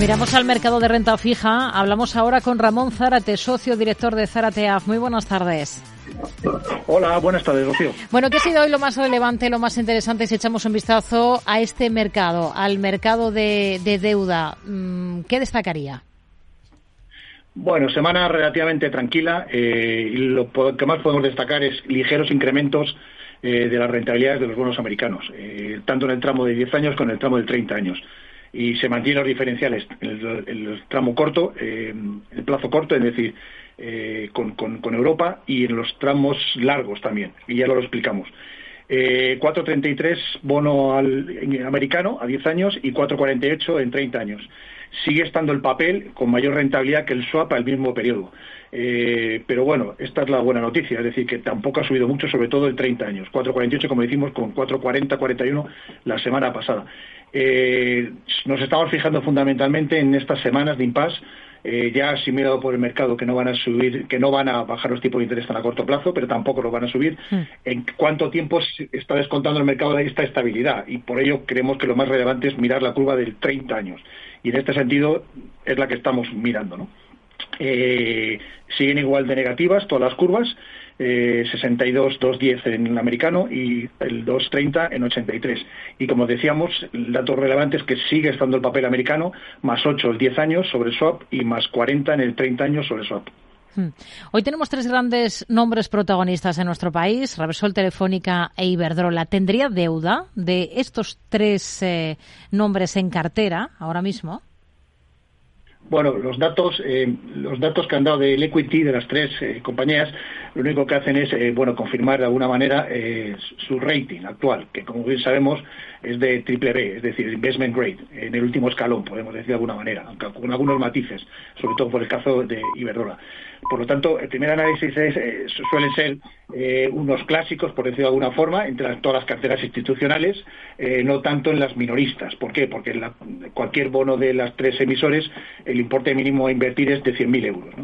Miramos al mercado de renta fija. Hablamos ahora con Ramón Zárate, socio director de Zárate Muy buenas tardes. Hola, buenas tardes, Rocío. Bueno, ¿qué ha sido hoy lo más relevante, lo más interesante si echamos un vistazo a este mercado, al mercado de, deuda? Mm, ¿Qué destacaría? Bueno, semana relativamente tranquila eh, y lo que más podemos destacar es ligeros incrementos eh, de las rentabilidades de los bonos americanos, eh, tanto en el tramo de 10 años como en el tramo de 30 años y se mantienen los diferenciales en el, tramo corto, eh, el plazo corto, es decir, eh, con, con, Europa y en los tramos largos también, y ya lo explicamos. Eh, 4.33 bono al, americano a 10 años y 4.48 en 30 años. Sigue estando el papel con mayor rentabilidad que el swap al mismo periodo. Eh, pero bueno, esta es la buena noticia, es decir, que tampoco ha subido mucho, sobre todo en 30 años. 4.48, como decimos, con 4.40, 41 la semana pasada. Eh, nos estamos fijando fundamentalmente en estas semanas de impasse, eh, ya asimilado por el mercado que no van a subir, que no van a bajar los tipos de interés tan a corto plazo, pero tampoco los van a subir. Hmm. ¿En cuánto tiempo está descontando el mercado de esta estabilidad? Y por ello creemos que lo más relevante es mirar la curva del 30 años. Y en este sentido es la que estamos mirando, ¿no? Eh, siguen igual de negativas todas las curvas eh, 62, 210 en el americano y el 230 en 83. Y como decíamos, el dato relevante es que sigue estando el papel americano, más 8 el 10 años sobre swap y más 40 en el 30 años sobre swap. Hmm. Hoy tenemos tres grandes nombres protagonistas en nuestro país, Repsol, Telefónica e Iberdrola. ¿Tendría deuda de estos tres eh, nombres en cartera ahora mismo? Bueno, los datos, eh, los datos que han dado del equity de las tres eh, compañías, lo único que hacen es, eh, bueno, confirmar de alguna manera su rating actual, que como bien sabemos es de triple B, es decir, investment grade, en el último escalón, podemos decir de alguna manera, aunque con algunos matices, sobre todo por el caso de Iberdrola. Por lo tanto, el primer análisis eh, suelen ser eh, unos clásicos, por decirlo de alguna forma, entre todas las carteras institucionales, eh, no tanto en las minoristas. ¿Por qué? Porque en cualquier bono de las tres emisores, el importe mínimo a invertir es de 100.000 euros.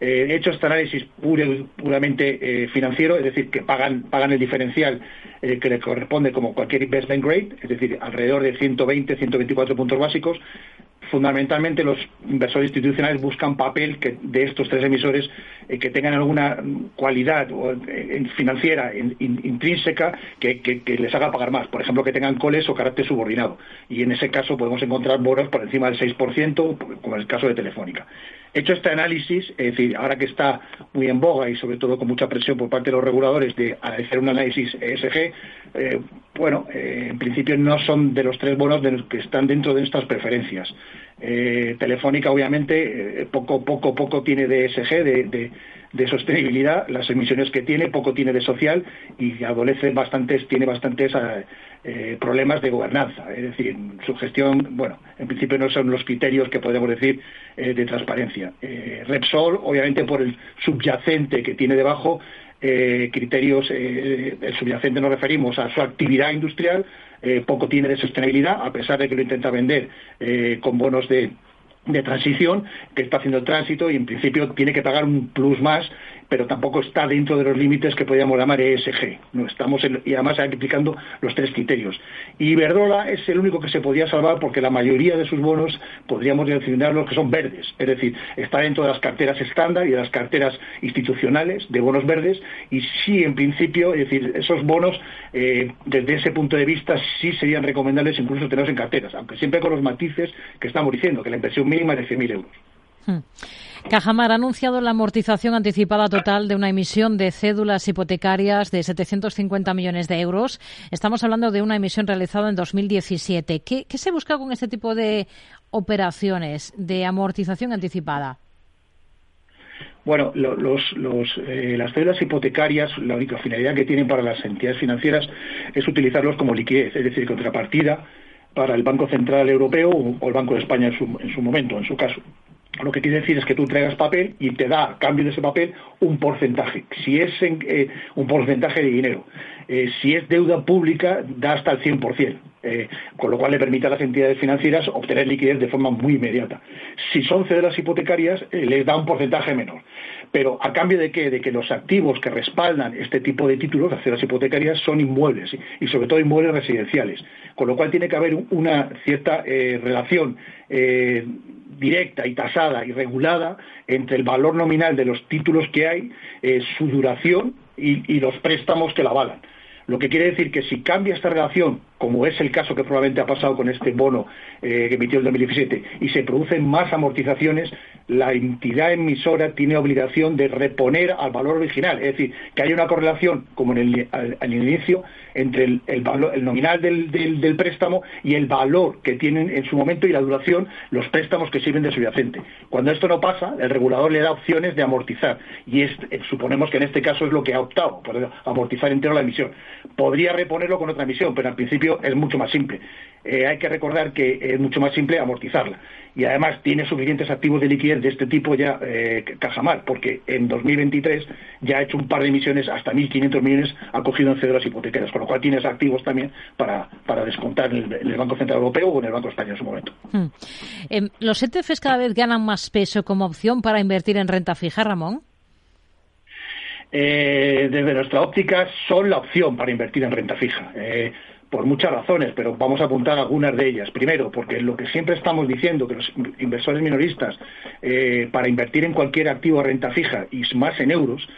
he hecho este análisis puramente financiero, es decir, que pagan, pagan el diferencial que le corresponde como cualquier investment grade, es decir, alrededor de 120, 124 puntos básicos, fundamentalmente los inversores institucionales buscan papel que, de estos tres emisores eh, que tengan alguna cualidad eh, financiera intrínseca que, les haga pagar más. Por ejemplo, que tengan coles o carácter subordinado. Y en ese caso podemos encontrar bonos por encima del 6%, como en el caso de Telefónica. Hecho este análisis, es decir, ahora que está muy en boga y sobre todo con mucha presión por parte de los reguladores de hacer un análisis ESG, eh, bueno, en principio no son de los tres bonos de los que están dentro de nuestras preferencias. Eh, Telefónica, obviamente, eh, poco, poco, poco tiene de ESG, de, sostenibilidad, las emisiones que tiene, poco tiene de social y adolece bastantes, tiene bastantes eh, problemas de gobernanza. Es decir, su gestión, bueno, en principio no son los criterios que podemos decir de transparencia. Repsol, obviamente, por el subyacente que tiene debajo, criterios, el subyacente nos referimos a su actividad industrial, eh, poco tiene de sostenibilidad, a pesar de que lo intenta vender eh, con bonos de, de transición, que está haciendo el tránsito y en principio tiene que pagar un plus más pero tampoco está dentro de los límites que podríamos llamar ESG. No estamos y además aplicando los tres criterios. Y Iberdrola es el único que se podía salvar porque la mayoría de sus bonos podríamos los que son verdes, es decir, está dentro de las carteras estándar y de las carteras institucionales de bonos verdes y sí, en principio, es decir, esos bonos eh, desde ese punto de vista sí serían recomendables incluso tenerlos en carteras, aunque siempre con los matices que estamos diciendo, que la inversión mínima de 100.000 euros. Hmm. Cajamar ha anunciado la amortización anticipada total de una emisión de cédulas hipotecarias de 750 millones de euros. Estamos hablando de una emisión realizada en 2017. ¿Qué, se busca con este tipo de operaciones de amortización anticipada? Bueno, eh, las cédulas hipotecarias, la única finalidad que tienen para las entidades financieras es utilizarlos como liquidez, es decir, contrapartida para el Banco Central Europeo o el Banco de España en su momento, en su caso. Lo que quiere decir es que tú traigas papel y te da, a cambio de ese papel, un porcentaje. Si es eh, un porcentaje de dinero. Eh, si es deuda pública, da hasta el 100%. Eh, con lo cual le permite a las entidades financieras obtener liquidez de forma muy inmediata. Si son cederas hipotecarias, les da un porcentaje menor. Pero a cambio de qué? De que los activos que respaldan este tipo de títulos, las hipotecarias, son inmuebles y sobre todo inmuebles residenciales. Con lo cual tiene que haber una cierta relación directa y tasada y regulada entre el valor nominal de los títulos que hay, eh, su duración y, los préstamos que la avalan. Lo que quiere decir que si cambia esta relación, como es el caso que probablemente ha pasado con este bono eh, que emitió en 2017, y se producen más amortizaciones, la entidad emisora tiene obligación de reponer al valor original. Es decir, que haya una correlación, como en el, al, inicio, entre el, el, nominal del, del, préstamo y el valor que tienen en su momento y la duración los préstamos que sirven de subyacente. Cuando esto no pasa, el regulador le da opciones de amortizar. Y es, eh, suponemos que en este caso es lo que ha optado, por amortizar entero la emisión. Podría reponerlo con otra emisión, pero al principio es mucho más simple. Eh, hay que recordar que es mucho más simple amortizarla. Y además tiene suficientes activos de liquidez de este tipo ya eh, Cajamar, porque en 2023 ya ha hecho un par de emisiones, hasta 1.500 millones ha cogido en cédulas hipotecarias, con lo cual tienes activos también para, para descontar en el, Banco Central Europeo o en el Banco Español en su momento. Hmm. Em, ¿Los ETFs cada vez ganan más peso como opción para invertir en renta fija, Ramón? Eh, desde nuestra óptica son la opción para invertir en renta fija. Eh, por muchas razones, pero vamos a apuntar algunas de ellas. Primero, porque lo que siempre estamos diciendo, que los inversores minoristas, eh, para invertir en cualquier activo de renta fija y más en euros,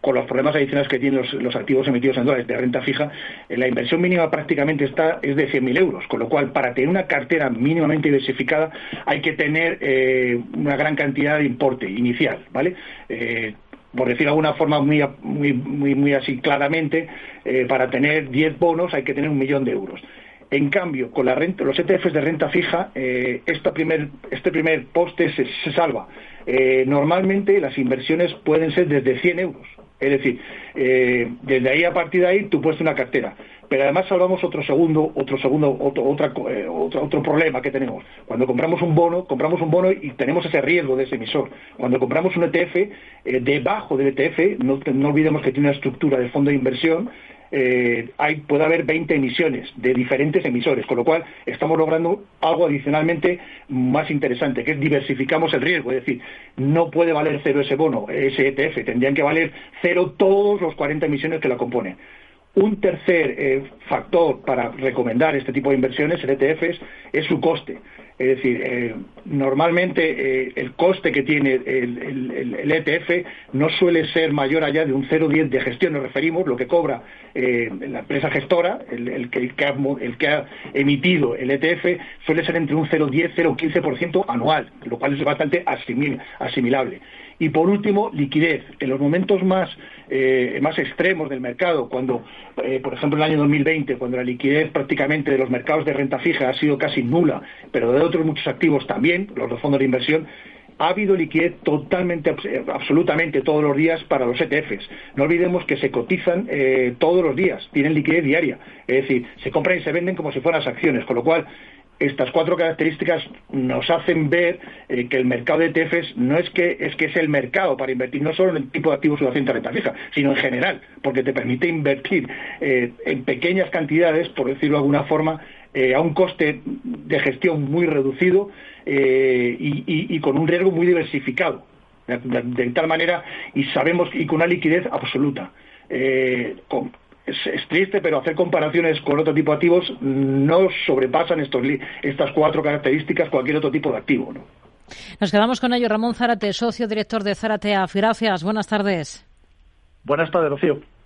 con los problemas adicionales que tienen los, activos emitidos en dólares de renta fija, eh, la inversión mínima prácticamente está es de 100.000 euros, con lo cual para tener una cartera mínimamente diversificada hay que tener eh, una gran cantidad de importe inicial, ¿vale? Por decir de alguna forma muy, muy, muy, así claramente, eh, para tener 10 bonos hay que tener un millón de euros. En cambio, con la renta, los ETFs de renta fija, eh, primer, este primer poste se, salva. Eh, normalmente las inversiones pueden ser desde 100 euros. Es decir, desde ahí a partir de ahí tú puedes una cartera pero además salvamos otro segundo, otro segundo, otro, otra, eh, otro, problema que tenemos. Cuando compramos un bono, compramos un bono y tenemos ese riesgo de ese emisor. Cuando compramos un ETF, eh, debajo del ETF, no, olvidemos que tiene una estructura de fondo de inversión, eh, puede haber 20 emisiones de diferentes emisores, con lo cual estamos logrando algo adicionalmente más interesante, que es diversificamos el riesgo, es decir, no puede valer cero ese bono, ese ETF, tendrían que valer cero todos los 40 emisiones que la componen. Un tercer eh, factor para recomendar este tipo de inversiones en ETFs es su coste. Es decir, eh, normalmente eh, el coste que tiene el, ETF no suele ser mayor allá de un 0,10 de gestión, nos referimos, lo que cobra la empresa gestora, el, que, ha, emitido el ETF, suele ser entre un 0,10 0,15% anual, lo cual es bastante asimilable. Y por último, liquidez. En los momentos más, eh, más extremos del mercado, cuando, eh, por ejemplo, en el año 2020, cuando la liquidez prácticamente de los mercados de renta fija ha sido casi nula, pero de otros muchos activos también, los de fondos de inversión, ha habido liquidez totalmente, eh, absolutamente todos los días para los ETFs. No olvidemos que se cotizan todos los días, tienen liquidez diaria. Es decir, se compran y se venden como si fueran las acciones, con lo cual estas cuatro características nos hacen ver eh, que el mercado de ETFs no es que es que es el mercado para invertir no solo en el tipo de activos subyacentes de renta fija, sino en general, porque te permite invertir eh, en pequeñas cantidades, por decirlo de alguna forma, eh, a un coste de gestión muy reducido y, con un riesgo muy diversificado, de, tal manera y sabemos y con una liquidez absoluta es, triste, pero hacer comparaciones con otro tipo de activos no sobrepasan estos, estas cuatro características cualquier otro tipo de activo. ¿no? Nos quedamos con ello. Ramón Zárate, socio director de Zárate AF. Gracias. Buenas tardes. Buenas tardes, Rocío.